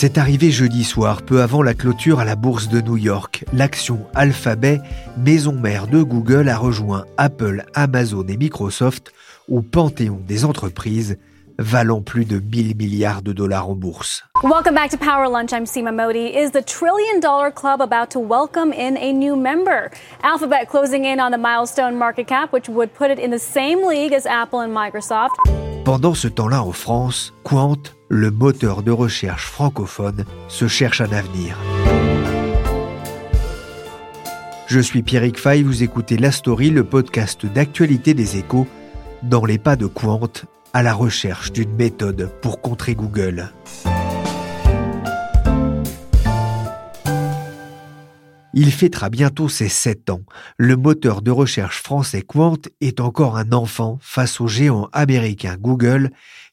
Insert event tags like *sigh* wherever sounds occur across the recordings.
C'est arrivé jeudi soir, peu avant la clôture à la bourse de New York. L'action Alphabet, maison mère de Google, a rejoint Apple, Amazon et Microsoft au panthéon des entreprises valant plus de 1000 milliards de dollars en bourse. Welcome back to Power Lunch. I'm Seema Modi. Is the trillion dollar club about to welcome in a new member? Alphabet closing in on the milestone market cap, which would put it in the same league as Apple and Microsoft. Pendant ce temps-là en France, Quant, le moteur de recherche francophone, se cherche un avenir. Je suis Pierrick Fay, vous écoutez La Story, le podcast d'actualité des échos, dans les pas de Quant, à la recherche d'une méthode pour contrer Google. Il fêtera bientôt ses 7 ans. Le moteur de recherche français Quant est encore un enfant face au géant américain Google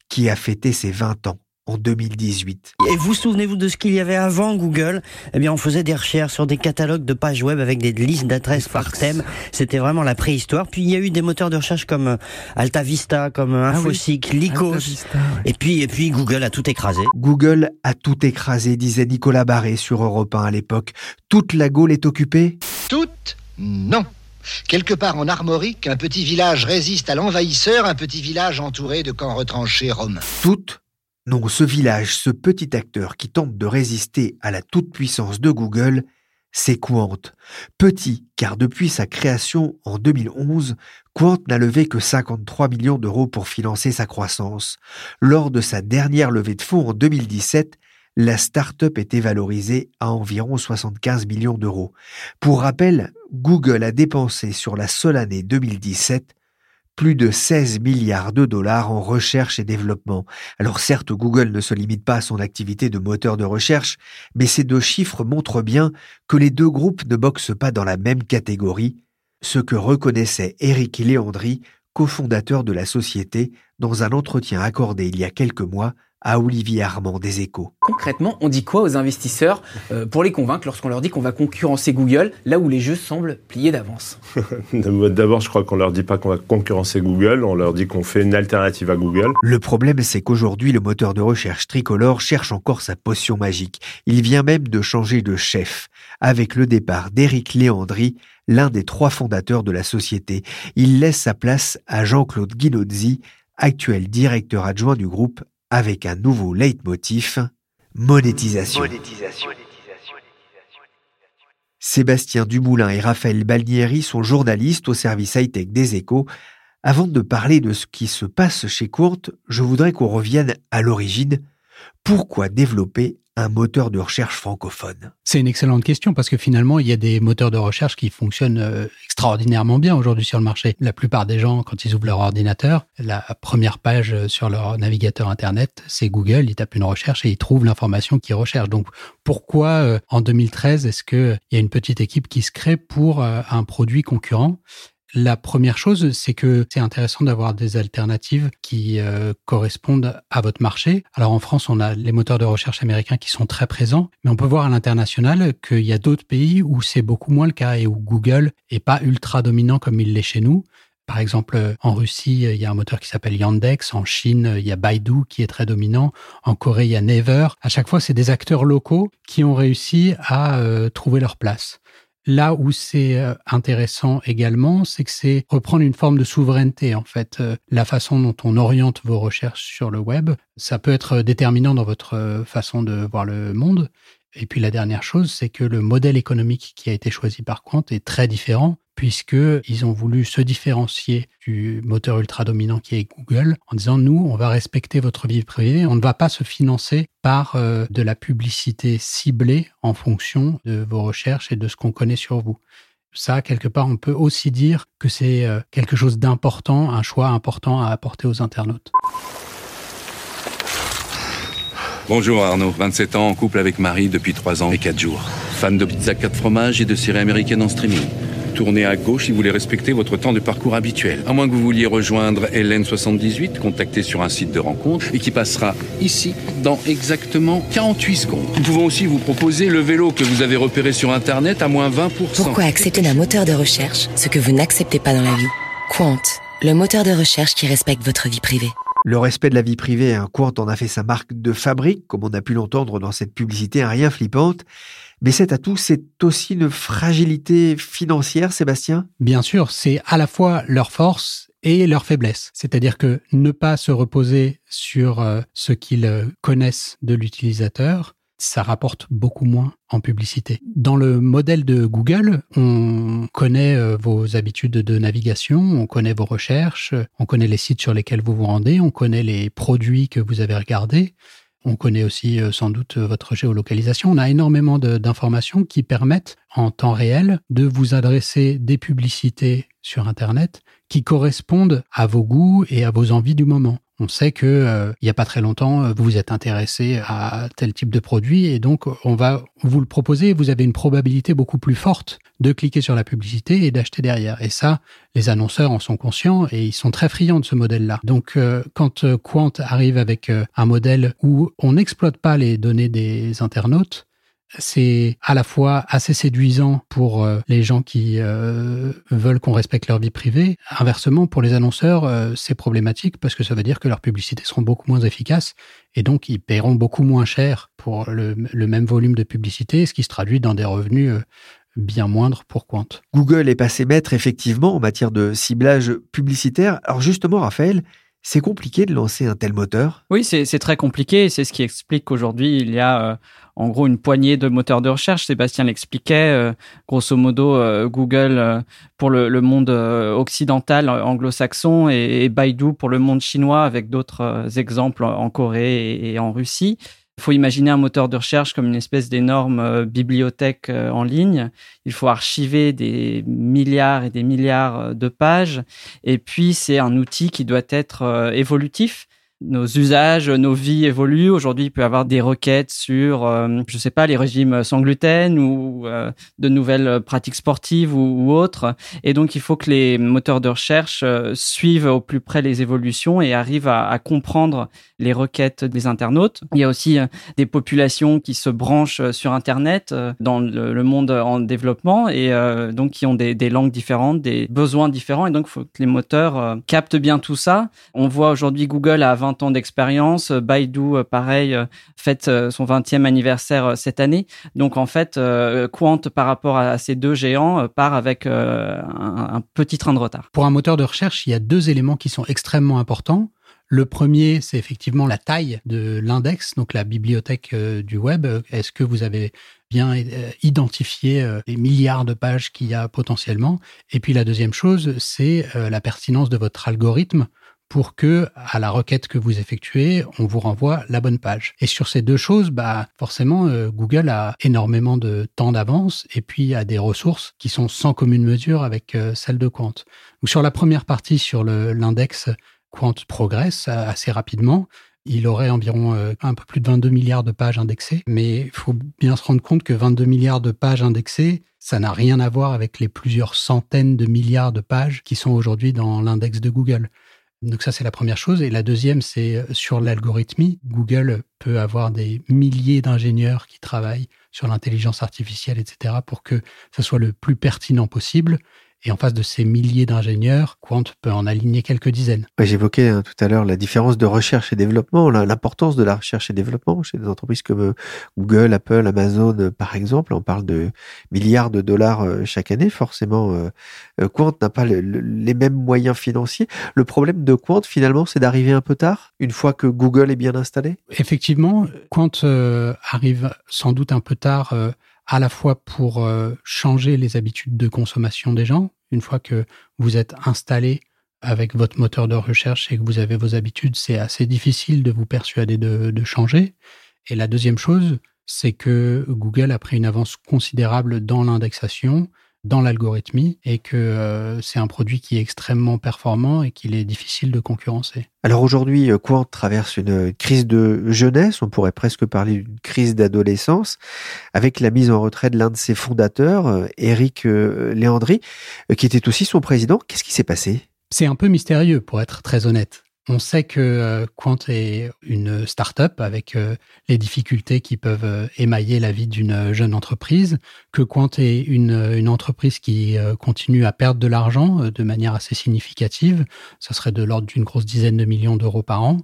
qui a fêté ses 20 ans en 2018. Et vous souvenez-vous de ce qu'il y avait avant Google? Eh bien, on faisait des recherches sur des catalogues de pages web avec des listes d'adresses par thème. C'était vraiment la préhistoire. Puis il y a eu des moteurs de recherche comme euh, Alta Vista, comme euh, ah Infoseek, Lycos. Et puis et puis Google a tout écrasé. Google a tout écrasé, disait Nicolas Barré sur Europe 1 à l'époque. Toute la Gaule est occupée? Toute Non. Quelque part en Armorique, un petit village résiste à l'envahisseur, un petit village entouré de camps retranchés romains. Toute non, ce village, ce petit acteur qui tente de résister à la toute-puissance de Google, c'est Quant. Petit, car depuis sa création en 2011, Quant n'a levé que 53 millions d'euros pour financer sa croissance. Lors de sa dernière levée de fonds en 2017, la start-up était valorisée à environ 75 millions d'euros. Pour rappel, Google a dépensé sur la seule année 2017 plus de 16 milliards de dollars en recherche et développement. Alors certes, Google ne se limite pas à son activité de moteur de recherche, mais ces deux chiffres montrent bien que les deux groupes ne boxent pas dans la même catégorie, ce que reconnaissait Eric Léandry, cofondateur de la société, dans un entretien accordé il y a quelques mois à Olivier Armand des Échos. Concrètement, on dit quoi aux investisseurs euh, pour les convaincre lorsqu'on leur dit qu'on va concurrencer Google, là où les jeux semblent pliés d'avance? *laughs* D'abord, je crois qu'on leur dit pas qu'on va concurrencer Google, on leur dit qu'on fait une alternative à Google. Le problème, c'est qu'aujourd'hui, le moteur de recherche tricolore cherche encore sa potion magique. Il vient même de changer de chef, avec le départ d'Éric Léandry, l'un des trois fondateurs de la société. Il laisse sa place à Jean-Claude Guinozzi, actuel directeur adjoint du groupe avec un nouveau leitmotiv, monétisation. Sébastien Dumoulin et Raphaël Balnieri sont journalistes au service high-tech des échos. Avant de parler de ce qui se passe chez Courte, je voudrais qu'on revienne à l'origine. Pourquoi développer un moteur de recherche francophone? C'est une excellente question parce que finalement, il y a des moteurs de recherche qui fonctionnent euh, extraordinairement bien aujourd'hui sur le marché. La plupart des gens, quand ils ouvrent leur ordinateur, la première page euh, sur leur navigateur Internet, c'est Google. Ils tapent une recherche et ils trouvent l'information qu'ils recherchent. Donc, pourquoi euh, en 2013 est-ce qu'il y a une petite équipe qui se crée pour un produit concurrent? La première chose, c'est que c'est intéressant d'avoir des alternatives qui euh, correspondent à votre marché. Alors en France, on a les moteurs de recherche américains qui sont très présents, mais on peut voir à l'international qu'il y a d'autres pays où c'est beaucoup moins le cas et où Google est pas ultra dominant comme il l'est chez nous. Par exemple, en Russie, il y a un moteur qui s'appelle Yandex. En Chine, il y a Baidu qui est très dominant. En Corée, il y a Naver. À chaque fois, c'est des acteurs locaux qui ont réussi à euh, trouver leur place. Là où c'est euh, intéressant également, c'est que c'est reprendre une forme de souveraineté en fait. Euh, la façon dont on oriente vos recherches sur le web, ça peut être déterminant dans votre euh, façon de voir le monde. Et puis la dernière chose, c'est que le modèle économique qui a été choisi par Quant est très différent puisqu'ils ont voulu se différencier du moteur ultra dominant qui est Google en disant nous, on va respecter votre vie privée, on ne va pas se financer par euh, de la publicité ciblée en fonction de vos recherches et de ce qu'on connaît sur vous. Ça, quelque part, on peut aussi dire que c'est euh, quelque chose d'important, un choix important à apporter aux internautes. Bonjour Arnaud, 27 ans, en couple avec Marie depuis 3 ans et 4 jours. Fan de pizza 4 fromages et de séries américaines en streaming. Tournez à gauche si vous voulez respecter votre temps de parcours habituel. À moins que vous vouliez rejoindre Hélène78, contactée sur un site de rencontre, et qui passera ici dans exactement 48 secondes. Nous pouvons aussi vous proposer le vélo que vous avez repéré sur Internet à moins 20%. Pourquoi accepter d'un moteur de recherche ce que vous n'acceptez pas dans la vie? Quant, le moteur de recherche qui respecte votre vie privée. Le respect de la vie privée, un Quant en a fait sa marque de fabrique, comme on a pu l'entendre dans cette publicité un rien flippante. Mais cet atout, c'est aussi une fragilité financière, Sébastien? Bien sûr, c'est à la fois leur force et leur faiblesse. C'est-à-dire que ne pas se reposer sur euh, ce qu'ils euh, connaissent de l'utilisateur, ça rapporte beaucoup moins en publicité. Dans le modèle de Google, on connaît euh, vos habitudes de navigation, on connaît vos recherches, on connaît les sites sur lesquels vous vous rendez, on connaît les produits que vous avez regardés. On connaît aussi euh, sans doute votre géolocalisation. On a énormément d'informations qui permettent en temps réel de vous adresser des publicités sur Internet qui correspondent à vos goûts et à vos envies du moment. On sait que euh, il n'y a pas très longtemps, euh, vous vous êtes intéressé à tel type de produit et donc on va vous le proposer. Vous avez une probabilité beaucoup plus forte de cliquer sur la publicité et d'acheter derrière. Et ça, les annonceurs en sont conscients et ils sont très friands de ce modèle-là. Donc, euh, quand Quant arrive avec un modèle où on n'exploite pas les données des internautes, c'est à la fois assez séduisant pour euh, les gens qui euh, veulent qu'on respecte leur vie privée. Inversement, pour les annonceurs, euh, c'est problématique parce que ça veut dire que leurs publicités seront beaucoup moins efficaces et donc ils paieront beaucoup moins cher pour le, le même volume de publicité, ce qui se traduit dans des revenus bien moindres pour Quant. Google est passé maître effectivement en matière de ciblage publicitaire. Alors justement, Raphaël, c'est compliqué de lancer un tel moteur? Oui, c'est très compliqué. C'est ce qui explique qu'aujourd'hui, il y a euh, en gros une poignée de moteurs de recherche. Sébastien l'expliquait. Euh, grosso modo, euh, Google pour le, monde occidental anglo-saxon et, Baidu pour le monde chinois, avec d'autres exemples en Corée et en Russie. Il faut imaginer un moteur de recherche comme une espèce d'énorme euh, bibliothèque euh, en ligne. Il faut archiver des milliards et des milliards euh, de pages. Et puis, c'est un outil qui doit être évolutif nos usages, nos vies évoluent. Aujourd'hui, il peut y avoir des requêtes sur, euh, je sais pas, les régimes sans gluten ou euh, de nouvelles pratiques sportives ou, autres. Et donc, il faut que les moteurs de recherche euh, suivent au plus près les évolutions et arrivent à, comprendre les requêtes des internautes. Il y a aussi des populations qui se branchent sur Internet dans le, monde en développement et donc qui ont des, des, langues différentes, des besoins différents. Et donc, il faut que les moteurs captent bien tout ça. On voit aujourd'hui Google à 20 ans d'expérience. Baidu, euh, pareil, euh, fête euh, son 20e anniversaire cette année. Donc en fait, Quant par rapport à ces deux géants part avec un, petit train de retard. Pour un moteur de recherche, il y a deux éléments qui sont extrêmement importants. Le premier, c'est effectivement la taille de l'index, donc la bibliothèque du web. Est-ce que vous avez bien identifié les milliards de pages qu'il y a potentiellement? Et puis la deuxième chose, c'est la pertinence de votre algorithme pour que, à la requête que vous effectuez, on vous renvoie la bonne page. Et sur ces deux choses, bah, forcément, euh, Google a énormément de temps d'avance et puis a des ressources qui sont sans commune mesure avec euh, celles de Quant. Sur la première partie, sur l'index, Quant progresse assez rapidement. Il aurait environ euh, un peu plus de 22 milliards de pages indexées, mais il faut bien se rendre compte que 22 milliards de pages indexées, ça n'a rien à voir avec les plusieurs centaines de milliards de pages qui sont aujourd'hui dans l'index de Google. Donc ça, c'est la première chose. Et la deuxième, c'est euh, sur l'algorithmie. Google peut avoir des milliers d'ingénieurs qui travaillent sur l'intelligence artificielle, etc., pour que ce soit le plus pertinent possible. Et en face de ces milliers d'ingénieurs, Quant peut en aligner quelques dizaines. J'évoquais hein, tout à l'heure la différence de recherche et développement, l'importance de la recherche et développement chez des entreprises comme euh, Google, Apple, Amazon, euh, par exemple. On parle de milliards de dollars euh, chaque année. Forcément, Quant n'a pas les mêmes moyens financiers. Le problème de Quant, finalement, c'est d'arriver un peu tard, une fois que Google est bien installé? Effectivement, Quant arrive sans doute un peu tard à la fois pour changer les habitudes de consommation des gens. Une fois que vous êtes installé avec votre moteur de recherche et que vous avez vos habitudes, c'est assez difficile de vous persuader de, changer. Et la deuxième chose, c'est que Google a pris une avance considérable dans l'indexation dans l'algorithmie et que euh, c'est un produit qui est extrêmement performant et qu'il est difficile de concurrencer. Alors aujourd'hui, euh, Quant traverse une crise de jeunesse, on pourrait presque parler d'une crise d'adolescence, avec la mise en retrait de l'un de ses fondateurs, Eric euh, Léandry, qui était aussi son président. Qu'est-ce qui s'est passé? C'est un peu mystérieux, pour être très honnête. On sait que euh, Quant est une start-up avec euh, les difficultés qui peuvent euh, émailler la vie d'une jeune entreprise, que Quant est une, une entreprise qui continue à perdre de l'argent de manière assez significative. Ça serait de l'ordre d'une grosse dizaine de millions d'euros par an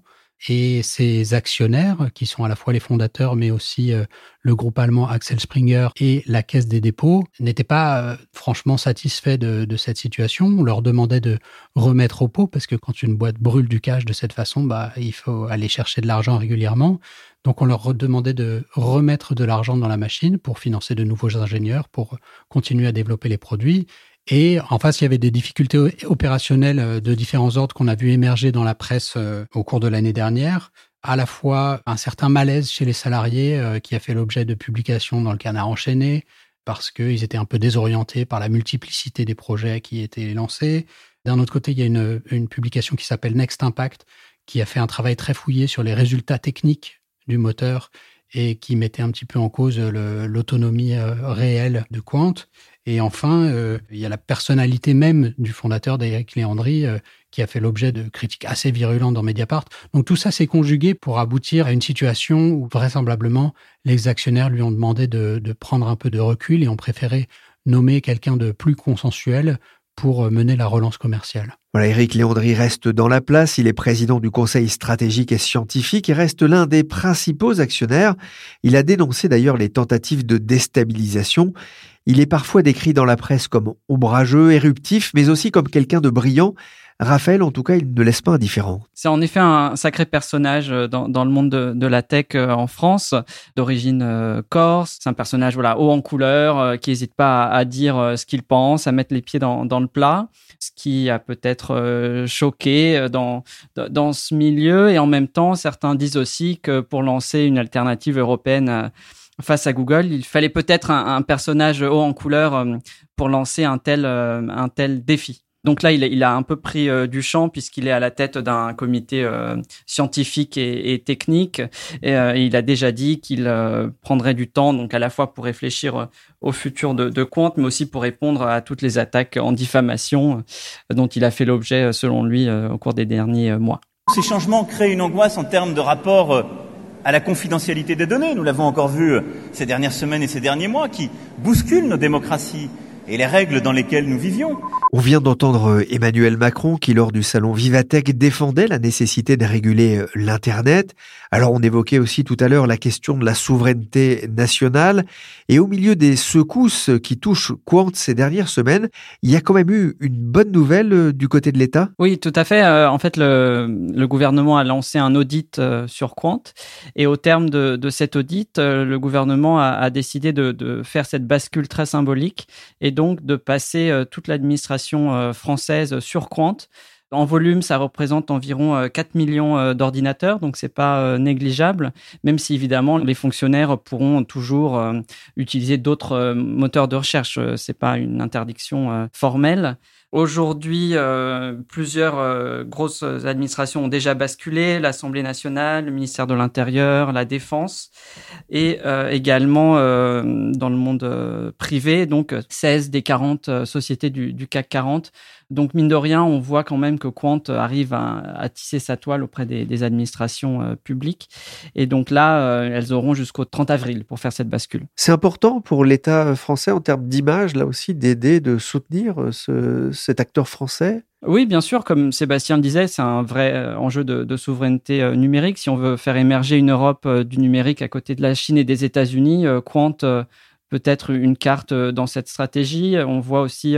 et ses actionnaires, qui sont à la fois les fondateurs, mais aussi euh, le groupe allemand Axel Springer et la Caisse des dépôts, n'étaient pas euh, franchement satisfaits de, cette situation. On leur demandait de remettre au pot, parce que quand une boîte brûle du cash de cette façon, bah, il faut aller chercher de l'argent régulièrement. Donc on leur demandait de remettre de l'argent dans la machine pour financer de nouveaux ingénieurs, pour continuer à développer les produits. Et en face, il y avait des difficultés opérationnelles euh, de différents ordres qu'on a vu émerger dans la presse euh, au cours de l'année dernière. À la fois un certain malaise chez les salariés euh, qui a fait l'objet de publications dans le canard enchaîné parce qu'ils étaient un peu désorientés par la multiplicité des projets qui étaient lancés. D'un autre côté, il y a une, une publication qui s'appelle Next Impact qui a fait un travail très fouillé sur les résultats techniques du moteur et qui mettait un petit peu en cause l'autonomie réelle de Quant. Et enfin, euh, il y a la personnalité même du fondateur d'Eric Léandry euh, qui a fait l'objet de critiques assez virulentes dans Mediapart. Donc tout ça s'est conjugué pour aboutir à une situation où vraisemblablement les actionnaires lui ont demandé de, de prendre un peu de recul et ont préféré nommer quelqu'un de plus consensuel pour euh, mener la relance commerciale. Voilà, Éric Léandry reste dans la place. Il est président du Conseil stratégique et scientifique et reste l'un des principaux actionnaires. Il a dénoncé d'ailleurs les tentatives de déstabilisation. Il est parfois décrit dans la presse comme ombrageux, éruptif, mais aussi comme quelqu'un de brillant. Raphaël, en tout cas, il ne laisse pas indifférent. C'est en effet un sacré personnage euh, dans, le monde de, la tech euh, en France, d'origine euh, corse. C'est un personnage voilà haut en couleur, qui n'hésite pas à, dire ce qu'il pense, à mettre les pieds dans, dans le plat, ce qui a peut-être choqué dans, dans ce milieu. Et en même temps, certains disent aussi que pour lancer une alternative européenne face à Google, il fallait peut-être un, un, personnage haut en couleur pour lancer un tel, un tel défi. Donc là, il, il, a un peu pris euh, du champ puisqu'il est à la tête d'un comité euh, scientifique et, et technique. Et, euh, il a déjà dit qu'il prendrait du temps, donc à la fois pour réfléchir au futur de, de Quant, mais aussi pour répondre à toutes les attaques en diffamation dont il a fait l'objet, selon lui, au cours des derniers mois. Ces changements créent une angoisse en termes de rapport à la confidentialité des données. Nous l'avons encore vu ces dernières semaines et ces derniers mois, qui bousculent nos démocraties et les règles dans lesquelles nous vivions. On vient d'entendre euh, Emmanuel Macron qui, lors du salon Vivatech, défendait la nécessité de réguler euh, l'Internet. Alors on évoquait aussi tout à l'heure la question de la souveraineté nationale. Et au milieu des secousses qui touchent Quant ces dernières semaines, il y a quand même eu une bonne nouvelle euh, du côté de l'État Oui, tout à fait. En fait, le, le gouvernement a lancé un audit sur Quant. Et au terme de, de cet audit, le gouvernement a, a décidé de, de, faire cette bascule très symbolique et donc de passer toute l'administration euh, française sur Quant. En volume, ça représente environ 4 euh, millions euh, d'ordinateurs, donc c'est pas négligeable, même si évidemment les fonctionnaires pourront toujours utiliser d'autres moteurs de recherche. C'est pas une interdiction formelle. Aujourd'hui, euh, plusieurs euh, grosses administrations ont déjà basculé, l'Assemblée nationale, le ministère de l'Intérieur, la Défense, et euh, également dans le monde privé, donc 16 des 40 sociétés du, du, CAC 40. Donc mine de rien, on voit quand même que Quant arrive à, à tisser sa toile auprès des, des administrations publiques. Et donc là, elles auront jusqu'au 30 avril pour faire cette bascule. C'est important pour l'État français en termes d'image, là aussi, d'aider, de soutenir ce cet acteur français? Oui, bien sûr, comme Sébastien le disait, c'est un vrai euh, enjeu de, souveraineté euh, numérique. Si on veut faire émerger une Europe euh, du numérique à côté de la Chine et des États-Unis, Quant peut être une carte dans cette stratégie. On voit aussi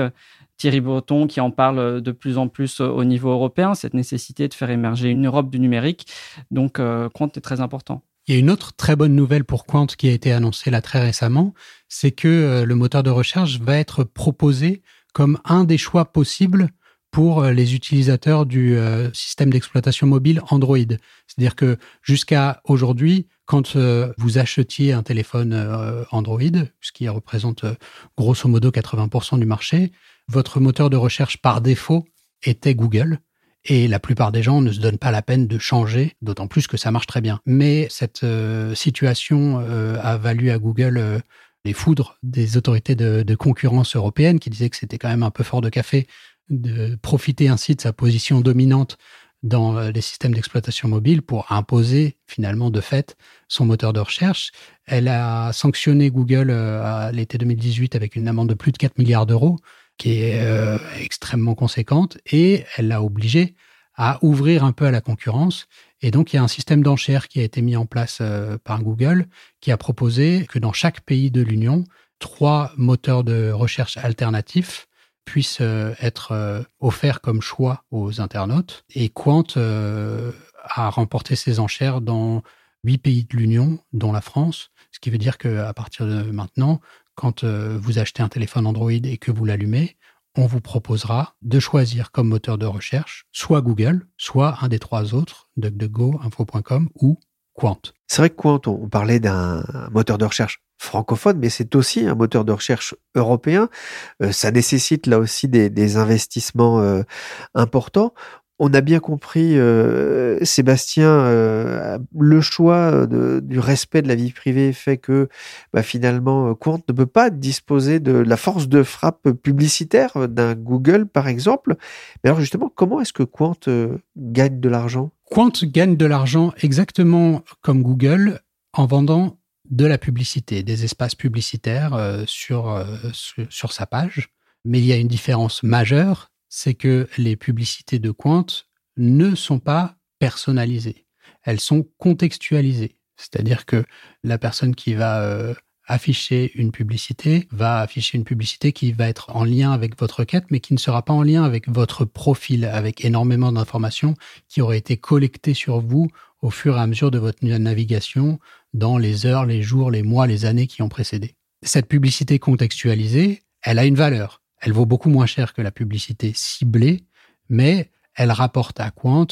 Thierry Breton qui en parle de plus en plus au niveau européen, cette nécessité de faire émerger une Europe du numérique. Donc, Quant est très important. Il y a une autre très bonne nouvelle pour Quant qui a été annoncée là très récemment, c'est que le moteur de recherche va être proposé comme un des choix possibles pour euh, les utilisateurs du euh, système d'exploitation mobile Android. C'est-à-dire que jusqu'à aujourd'hui, quand euh, vous achetiez un téléphone Android, ce qui représente grosso modo 80% du marché, votre moteur de recherche par défaut était Google. Et la plupart des gens ne se donnent pas la peine de changer, d'autant plus que ça marche très bien. Mais cette situation a valu à Google les foudres des autorités de, concurrence européennes qui disaient que c'était quand même un peu fort de café de profiter ainsi de sa position dominante dans euh, les systèmes d'exploitation mobile pour imposer finalement de fait son moteur de recherche. Elle a sanctionné Google euh, à l'été 2018 avec une amende de plus de 4 milliards d'euros, qui est euh, extrêmement conséquente, et elle l'a obligé à ouvrir un peu à la concurrence et donc, il y a un système d'enchères qui a été mis en place euh, par Google qui a proposé que dans chaque pays de l'Union, trois moteurs de recherche alternatifs puissent euh, être offerts comme choix aux internautes. Et Quant a remporté ces enchères dans huit pays de l'Union, dont la France, ce qui veut dire qu'à partir de maintenant, quand vous achetez un téléphone Android et que vous l'allumez, on vous proposera de choisir comme moteur de recherche soit Google, soit un des trois autres, DuckDuckGo, Info.com ou Quant. C'est vrai que Quant, on parlait d'un moteur de recherche francophone, mais c'est aussi un moteur de recherche européen. Euh, ça nécessite là aussi des, investissements euh, importants on a bien compris, euh, Sébastien, euh, le choix du respect de la vie privée fait que bah, finalement, Quant ne peut pas disposer de la force de frappe publicitaire d'un Google, par exemple. Mais alors justement, comment est-ce que Quant euh, gagne de l'argent? Quant gagne de l'argent exactement comme Google en vendant de la publicité, des espaces publicitaires sur, sur sa page. Mais il y a une différence majeure, c'est que les publicités de Quant ne sont pas personnalisées. Elles sont contextualisées. C'est-à-dire que la personne qui va euh, afficher une publicité va afficher une publicité qui va être en lien avec votre requête, mais qui ne sera pas en lien avec votre profil, avec énormément d'informations qui auraient été collectées sur vous au fur et à mesure de votre navigation dans les heures, les jours, les mois, les années qui ont précédé. Cette publicité contextualisée, elle a une valeur. Elle vaut beaucoup moins cher que la publicité ciblée, mais elle rapporte à Quant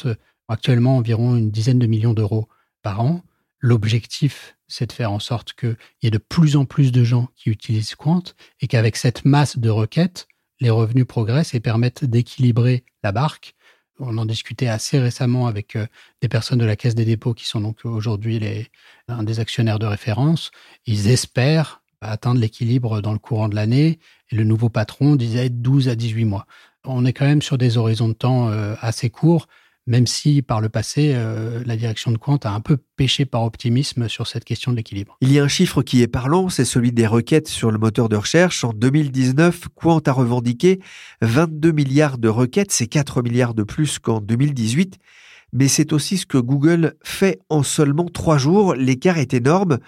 actuellement environ une dizaine de millions d'euros par an. L'objectif, c'est de faire en sorte qu'il y ait de plus en plus de gens qui utilisent Quant et qu'avec cette masse de requêtes, les revenus progressent et permettent d'équilibrer la barque. On en discutait assez récemment avec euh, des personnes de la Caisse des dépôts qui sont donc aujourd'hui un des actionnaires de référence. Ils espèrent atteindre l'équilibre dans le courant de l'année. Et le nouveau patron disait 12 à 18 mois. On est quand même sur des horizons de temps euh, assez courts, même si par le passé, euh, la direction de Quant a un peu pêché par optimisme sur cette question de l'équilibre. Il y a un chiffre qui est parlant, c'est celui des requêtes sur le moteur de recherche. En 2019, Quant a revendiqué 22 milliards de requêtes, c'est 4 milliards de plus qu'en 2018 mais c'est aussi ce que Google fait en seulement trois jours. L'écart est énorme.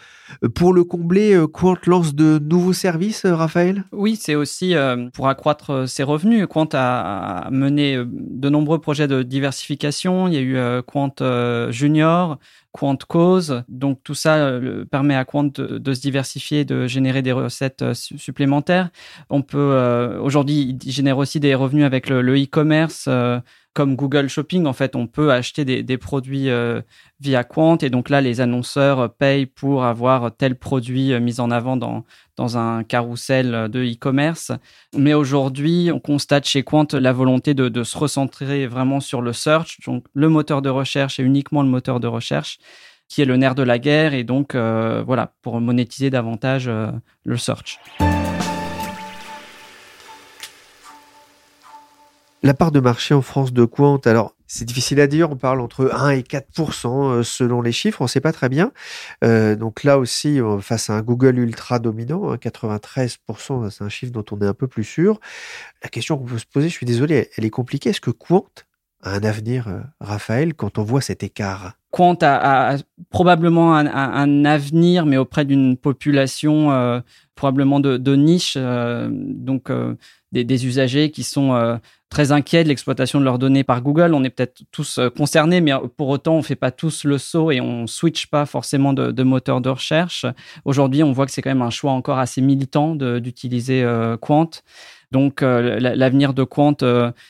Pour le combler, euh, Quant lance de nouveaux services, euh, Raphaël? Oui, c'est aussi euh, pour accroître ses revenus. Quant a mené de nombreux projets de diversification. Il y a eu Quant Junior, Quant Cause. Donc tout ça permet à Quant de, se diversifier, de générer des recettes supplémentaires. On peut aujourd'hui, il génère aussi des revenus avec le e-commerce comme Google Shopping, en fait, on peut acheter des, produits euh, via Quant. Et donc là, les annonceurs payent pour avoir tel produit mis en avant dans, dans un carrousel de e-commerce. Mais aujourd'hui, on constate chez Quant la volonté de, de se recentrer vraiment sur le search, donc le moteur de recherche et uniquement le moteur de recherche qui est le nerf de la guerre et donc euh, voilà pour monétiser davantage euh, le search. La part de marché en France de Quant, alors c'est difficile à dire, on parle entre 1 et 4% euh, selon les chiffres, on ne sait pas très bien. donc là aussi, face à un Google ultra dominant, 93% hein, c'est un chiffre dont on est un peu plus sûr. La question qu'on peut se poser, je suis désolé, elle est compliquée. Est-ce que Quant a un avenir, Raphaël, quand on voit cet écart? Quant a, probablement un, avenir, mais auprès d'une population euh, probablement de, niche, euh, donc euh, des, usagers qui sont très inquiets de l'exploitation de leurs données par Google. On est peut-être tous concernés, mais pour autant, on ne fait pas tous le saut et on switch pas forcément de, de moteur de recherche. Aujourd'hui, on voit que c'est quand même un choix encore assez militant d'utiliser Quant. Donc, l'avenir de Quant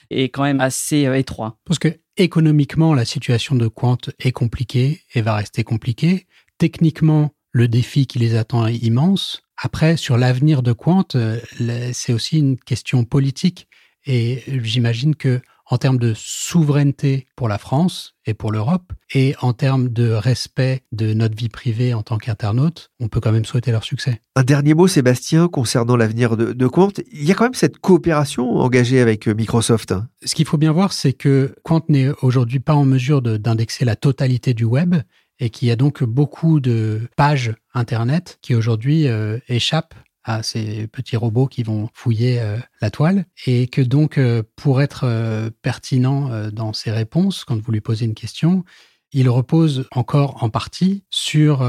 est quand même assez étroit. Parce que Économiquement, la situation de Quant est compliquée et va rester compliquée. Techniquement, le défi qui les attend est immense. Après, sur l'avenir de Quant, euh, c'est aussi une question politique. Et j'imagine que en termes de souveraineté pour la France et pour l'Europe, et en termes de respect de notre vie privée en tant qu'internaute, on peut quand même souhaiter leur succès. Un dernier mot, Sébastien, concernant l'avenir de, de, Quant. Il y a quand même cette coopération engagée avec euh, Microsoft. Ce qu'il faut bien voir, c'est que Quant n'est aujourd'hui pas en mesure d'indexer la totalité du web et qu'il y a donc beaucoup de pages Internet qui aujourd'hui euh, échappent à ces petits robots qui vont fouiller euh, la toile et que donc euh, pour être pertinent dans ses réponses quand vous lui posez une question, il repose encore en partie sur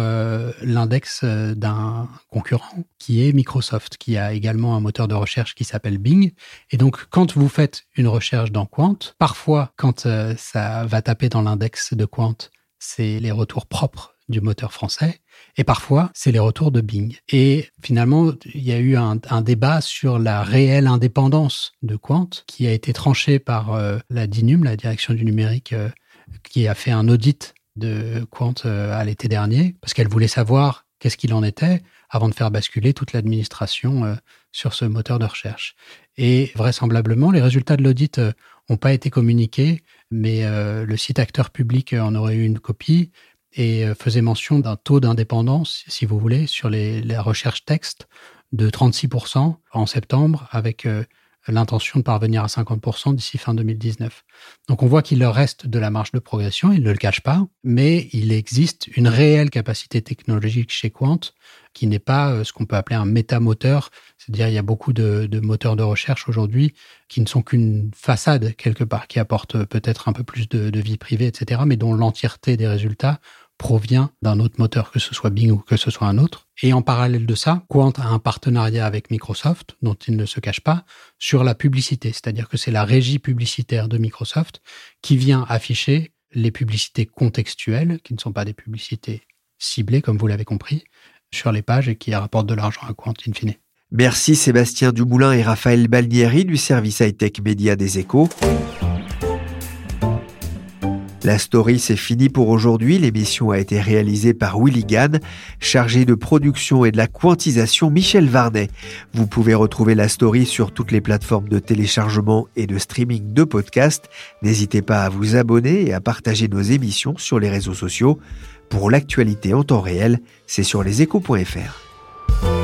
l'index d'un concurrent qui est Microsoft, qui a également un moteur de recherche qui s'appelle Bing. Et donc, quand vous faites une recherche dans Quant, parfois, quand ça va taper dans l'index de Quant, c'est les retours propres du moteur français. Et parfois, c'est les retours de Bing. Et finalement, il y a eu un, débat sur la réelle indépendance de Quant, qui a été tranché par euh, la DINUM, la direction du numérique, euh, qui a fait un audit de Quant euh, à l'été dernier, parce qu'elle voulait savoir qu'est-ce qu'il en était avant de faire basculer toute l'administration sur ce moteur de recherche. Et vraisemblablement, les résultats de l'audit n'ont pas été communiqués, mais le site acteur public en aurait eu une copie et euh, faisait mention d'un taux d'indépendance, si vous voulez, sur les, la recherche texte de 36% en septembre, avec euh, l'intention de parvenir à 50% d'ici fin 2019. Donc on voit qu'il leur reste de la marge de progression, ils ne le cachent pas, mais il existe une réelle capacité technologique chez Quant qui n'est pas euh, ce qu'on peut appeler un métamoteur, c'est-à-dire il y a beaucoup de, moteurs de recherche aujourd'hui qui ne sont qu'une façade quelque part, qui apportent peut-être un peu plus de vie privée, etc., mais dont l'entièreté des résultats provient d'un autre moteur, que ce soit Bing ou que ce soit un autre. Et en parallèle de ça, Quant a un partenariat avec Microsoft, dont il ne se cache pas, sur la publicité. C'est-à-dire que c'est la régie publicitaire de Microsoft qui vient afficher les publicités contextuelles, qui ne sont pas des publicités ciblées, comme vous l'avez compris, sur les pages et qui rapportent de l'argent à Quant in fine. Merci Sébastien Dumoulin et Raphaël Balnieri du service high-tech média des échos. La story, c'est fini pour aujourd'hui. L'émission a été réalisée par Willy Gann, chargé de production et de la quantisation Michel Varnet. Vous pouvez retrouver la story sur toutes les plateformes de téléchargement et de streaming de podcasts. N'hésitez pas à vous abonner et à partager nos émissions sur les réseaux sociaux. Pour l'actualité en temps réel, c'est sur leséchos.fr.